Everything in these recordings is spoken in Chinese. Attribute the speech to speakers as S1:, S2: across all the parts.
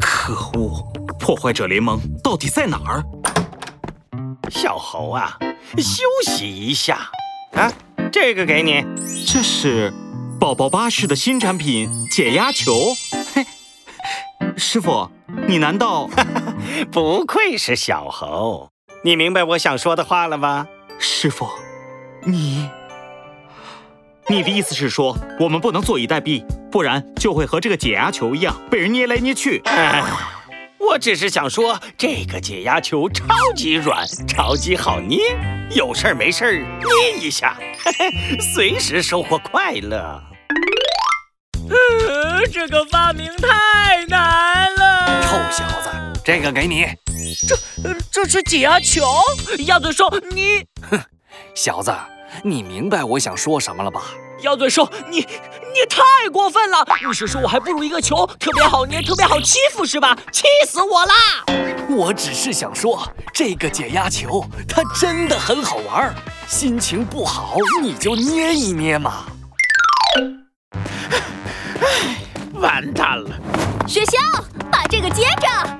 S1: 可恶！破坏者联盟到底在哪儿？
S2: 小猴啊，休息一下啊！这个给你，
S1: 这是宝宝巴士的新产品解压球。嘿，师傅，你难道？
S2: 不愧是小猴，你明白我想说的话了吧？
S1: 师傅，你，你的意思是说我们不能坐以待毙，不然就会和这个解压球一样被人捏来捏去。
S2: 我只是想说，这个解压球超级软，超级好捏，有事儿没事儿捏一下，嘿嘿，随时收获快乐。
S3: 呃，这个发明太难了。
S4: 臭小子，这个给你。
S3: 这，这是解压球。鸭嘴兽，你，
S4: 哼，小子，你明白我想说什么了吧？
S3: 鸭嘴兽，你你太过分了！你是说我还不如一个球，特别好捏，特别好欺负是吧？气死我啦！
S4: 我只是想说，这个解压球它真的很好玩，心情不好你就捏一捏嘛。
S2: 唉，完蛋了！
S5: 雪橇，把这个接着。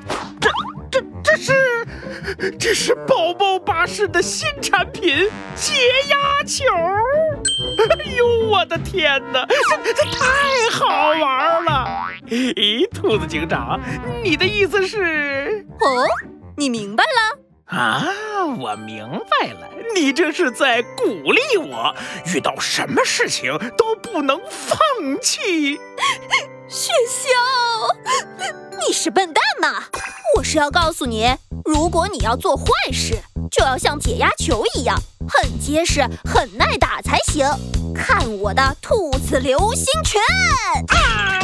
S2: 这是宝宝巴士的新产品解压球。哎呦，我的天哪，这这太好玩了！咦，兔子警长，你的意思是？
S5: 哦，你明白了？
S2: 啊，我明白了，你这是在鼓励我，遇到什么事情都不能放弃。
S5: 雪橇，你是笨蛋吗？我是要告诉你，如果你要做坏事，就要像解压球一样。很结实，很耐打才行。看我的兔子流星拳！
S2: 啊！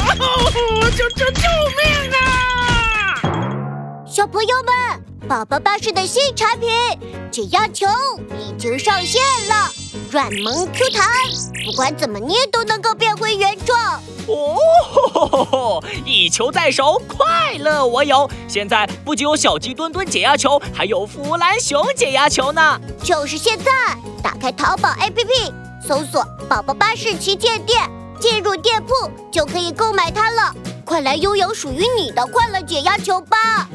S2: 救救救命啊！
S6: 小朋友们，宝宝巴士的新产品解压球已经上线了，软萌 Q 弹，不管怎么捏都能够变回原状。
S3: 哦吼吼吼，一球在手，快乐我有。现在不仅有小鸡墩墩解压球，还有弗兰熊解压球呢。
S6: 就是现在，打开淘宝 APP，搜索“宝宝巴士旗舰店”，进入店铺就可以购买它了。快来拥有属于你的快乐解压球吧！